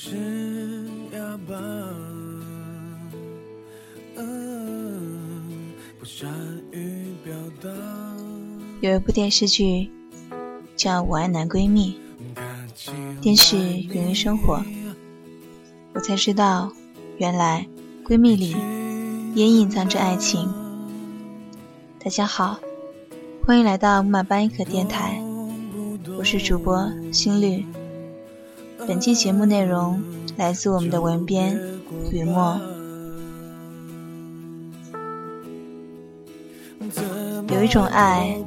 是哑巴，有一部电视剧叫《我爱男闺蜜》，电视源于生活，我才知道，原来闺蜜里也隐藏着爱情。大家好，欢迎来到木马八音盒电台，我是主播心律。本期节目内容来自我们的文编雨墨。有一种爱，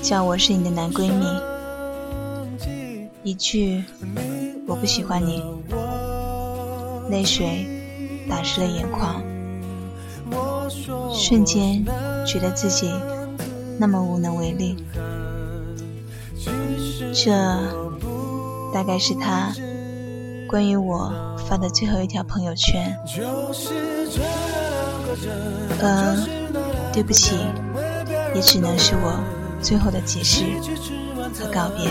叫我是你的男闺蜜。一句“我不喜欢你”，泪水打湿了眼眶，瞬间觉得自己那么无能为力。这大概是他关于我发的最后一条朋友圈。呃，对不起，也只能是我最后的解释和告别。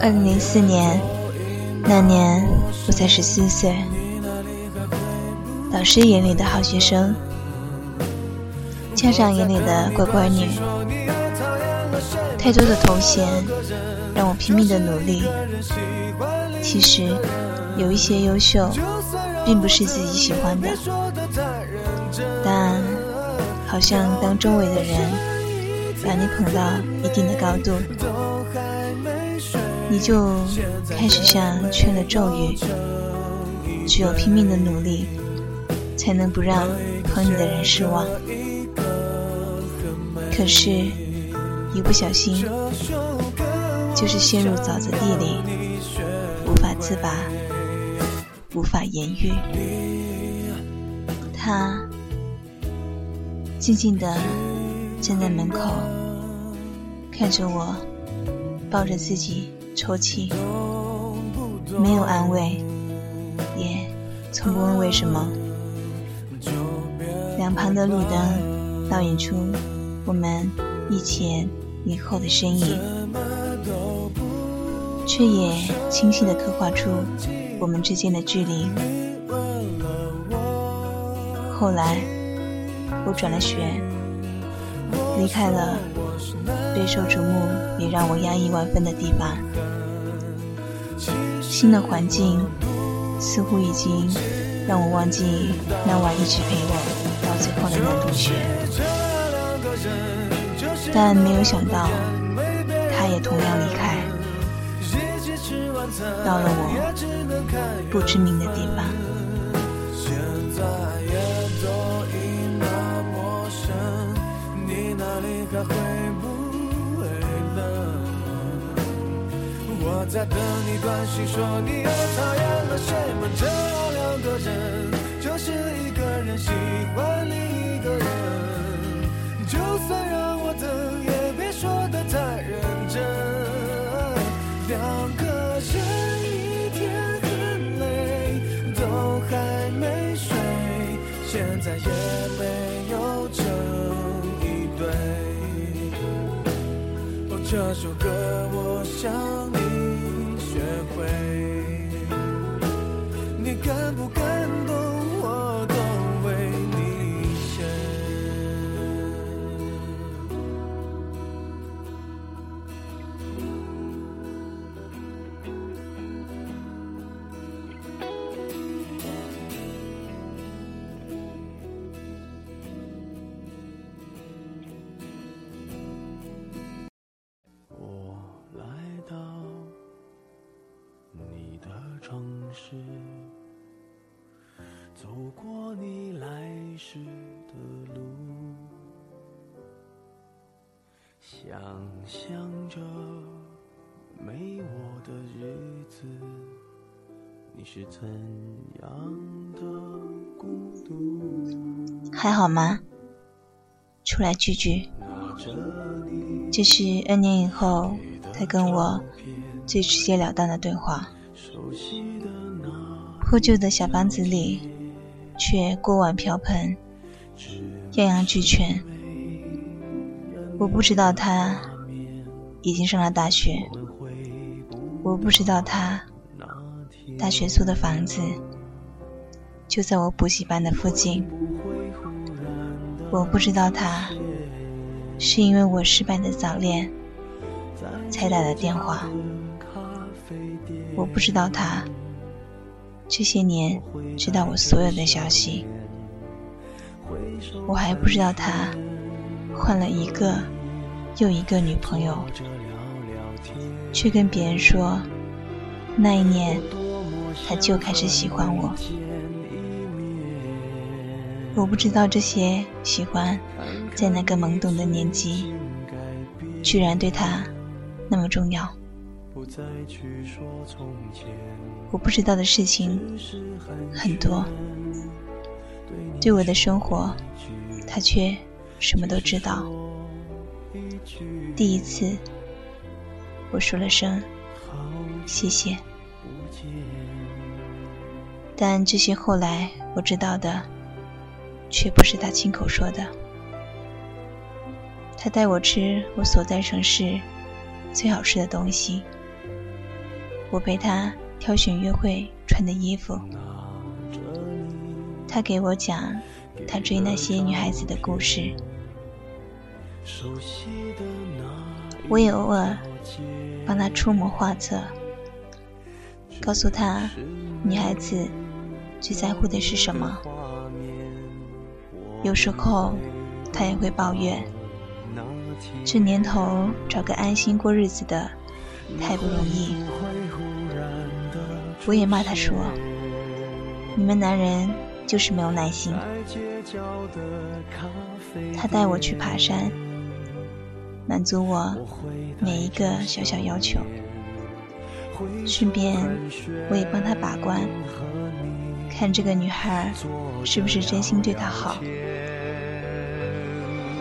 二零零四年，那年我才十四岁，老师眼里的好学生，家长眼里的乖乖女，太多的头衔让我拼命的努力。其实有一些优秀，并不是自己喜欢的，但好像当周围的人把你捧到一定的高度。你就开始像缺了咒语，只有拼命的努力，才能不让捧你的人失望。可是，一不小心，就是陷入沼泽地里，无法自拔，无法言喻。他静静的站在门口，看着我，抱着自己。抽泣，没有安慰，也从不问为什么。两旁的路灯倒映出我们一前一后的身影，却也清晰地刻画出我们之间的距离。后来，我转了学，离开了备受瞩目也让我压抑万分的地方。新的环境似乎已经让我忘记那晚一直陪我到最后的男同学，但没有想到他也同样离开，到了我不知名的地方。我在等你短信，说你又讨厌了谁们？这两个人就是一个人喜欢另一个人，就算让我等，也别说的太认真。两个人一天很累，都还没睡，现在也没有成一对。哦，这首歌我想。过你来时的路，想象着没我的日子，你是怎样的孤独？还好吗？出来聚聚。这是 N 年以后他跟我最直截了当的对话。破旧的小房子里，却锅碗瓢盆样样俱全。我不知道他已经上了大学，我不知道他大学租的房子就在我补习班的附近，我不知道他。是因为我失败的早恋才打的电话。我不知道他这些年知道我所有的消息，我还不知道他换了一个又一个女朋友，却跟别人说那一年他就开始喜欢我。我不知道这些喜欢，在那个懵懂的年纪，居然对他那么重要。我不知道的事情很多，对我的生活，他却什么都知道。第一次，我说了声谢谢，但这些后来我知道的。却不是他亲口说的。他带我吃我所在城市最好吃的东西，我陪他挑选约会穿的衣服，他给我讲他追那些女孩子的故事，我也偶尔帮他出谋划策，告诉他女孩子最在乎的是什么。有时候，他也会抱怨，这年头找个安心过日子的太不容易。我也骂他说：“你们男人就是没有耐心。”他带我去爬山，满足我每一个小小要求，顺便我也帮他把关，看这个女孩是不是真心对他好。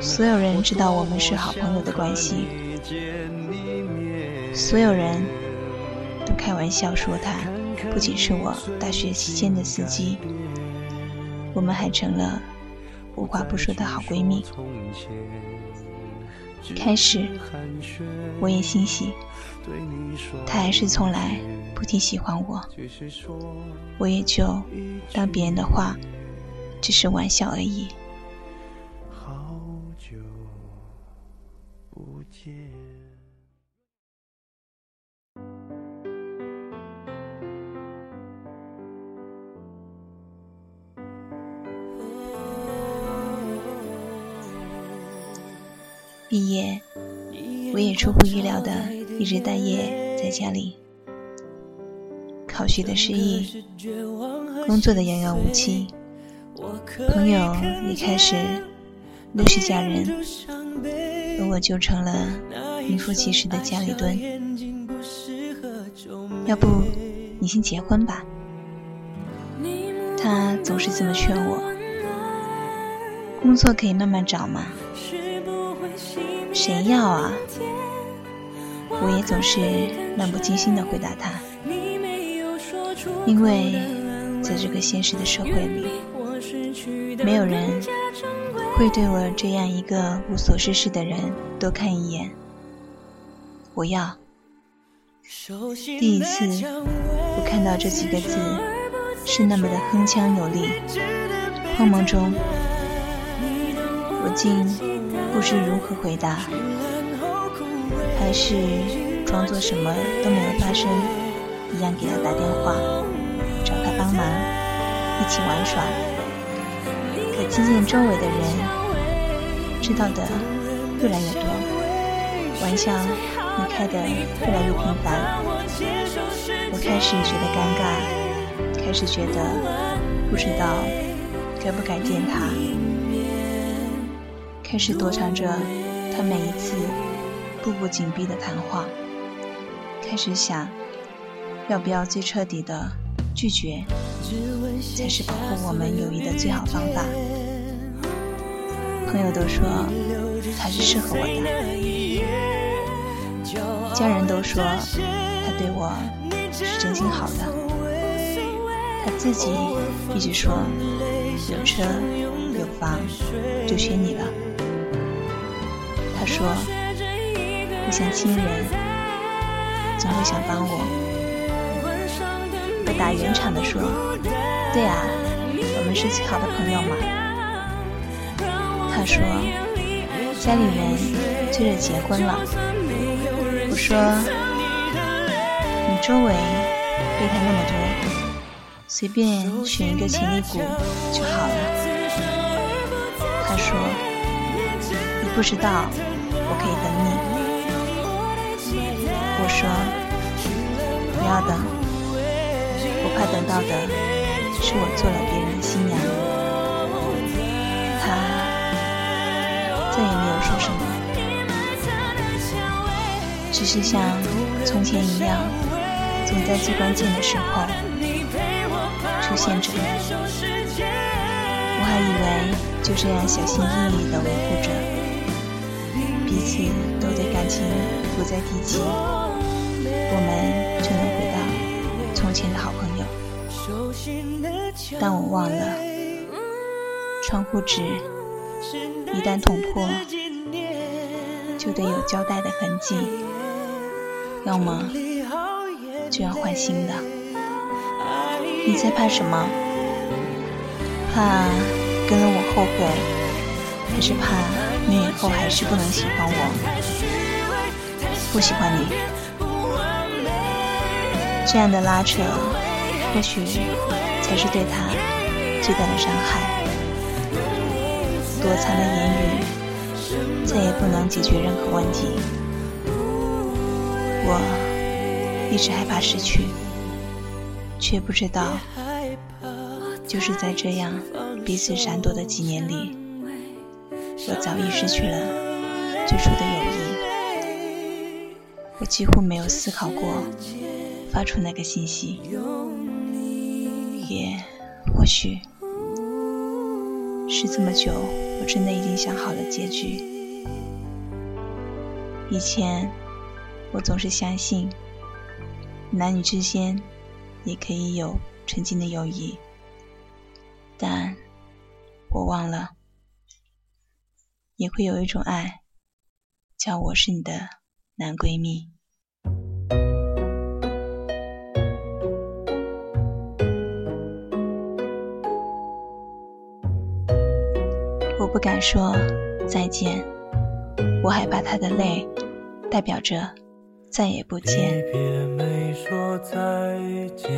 所有人知道我们是好朋友的关系，所有人都开玩笑说他不仅是我大学期间的司机，我们还成了无话不说的好闺蜜。开始我也欣喜，他还是从来不提喜欢我，我也就当别人的话只是玩笑而已。好久不见毕业，我也出乎意料的一直待业在家里。考学的失意，工作的遥遥无期，朋友也开始陆续嫁人，而我就成了名副其实的家里蹲。要不你先结婚吧？他总是这么劝我。工作可以慢慢找嘛。谁要啊？我也总是漫不经心的回答他，因为在这个现实的社会里，没有人会对我这样一个无所事事的人多看一眼。我要。第一次我看到这几个字，是那么的铿锵有力，慌忙中，竟。不知如何回答，还是装作什么都没有发生一样给他打电话，找他帮忙，一起玩耍。可渐渐周围的人知道的越来越多，玩笑也开得越来越频繁，我开始觉得尴尬，开始觉得不知道该不该见他，开始躲藏着他每一次步步紧逼的谈话，开始想要不要最彻底的拒绝，才是保护我们友谊的最好方法。朋友都说他是适合我的，家人都说他对我是真心好的，他自己一直说有车有房就缺你了。他说不像亲人，总会想帮我。我打圆场的说，对啊，我们是最好的朋友嘛。他说：“家里人催着结婚了。”我说：“你周围备胎那么多，随便选一个潜力股就好了。”他说：“你不知道，可以等你。”我说：“不要等，我怕等到的是我做了别人的新娘。”他。再也没有说什么，只是像从前一样，总在最关键的时候出现着。我还以为就这样小心翼翼地维护着，彼此都对感情不再提起，我们就能回到从前的好朋友。但我忘了，窗户纸。一旦捅破，就得有胶带的痕迹，要么就要换新的。你在怕什么？怕跟了我后悔，还是怕你以后还是不能喜欢我？不喜欢你，这样的拉扯，或许才是对他最大的伤害。躲藏的言语，再也不能解决任何问题。我一直害怕失去，却不知道，就是在这样彼此闪躲的几年里，我早已失去了最初的友谊。我几乎没有思考过发出那个信息，也或许是这么久。我真的已经想好了结局。以前，我总是相信，男女之间也可以有纯净的友谊，但我忘了，也会有一种爱，叫我是你的男闺蜜。我不敢说再见，我害怕他的泪代表着再也不见。别没说再见，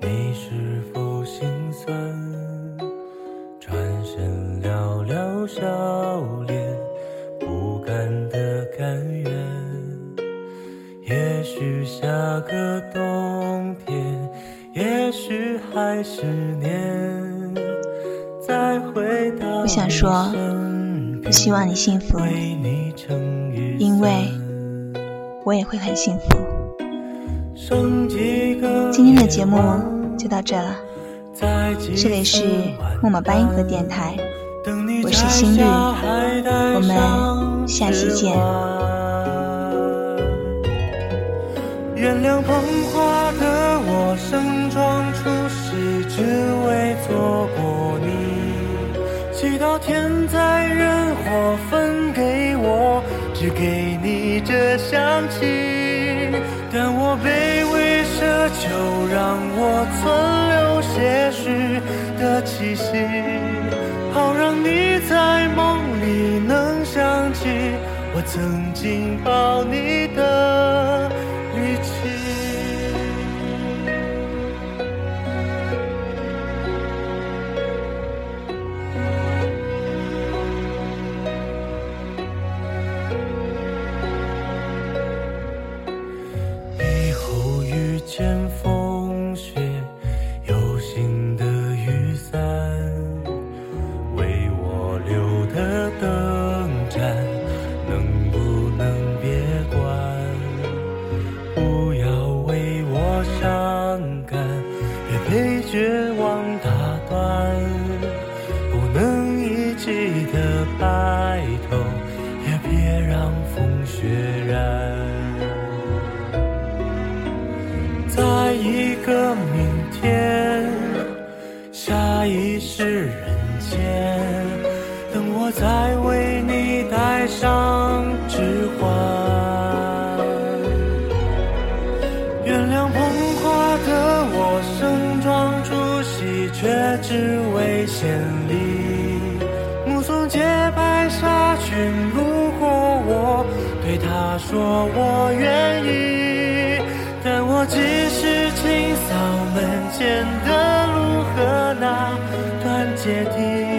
你是否心酸？转身寥寥笑也许下个冬天，也许还是年。我想说，不希望你幸福，因为我也会很幸福。今天的节目就到这了，这里是木马八音盒电台，我是心率，我们下期见。原谅捧花的我盛装出席，只为错过你。祈祷天灾人祸分给我，只给你这香气。但我卑微奢求，让我存留些许的气息，好让你在梦里能想起我曾经抱你千里目送洁白纱裙路过我对他说我愿意但我只是清扫门前的路和那段阶梯。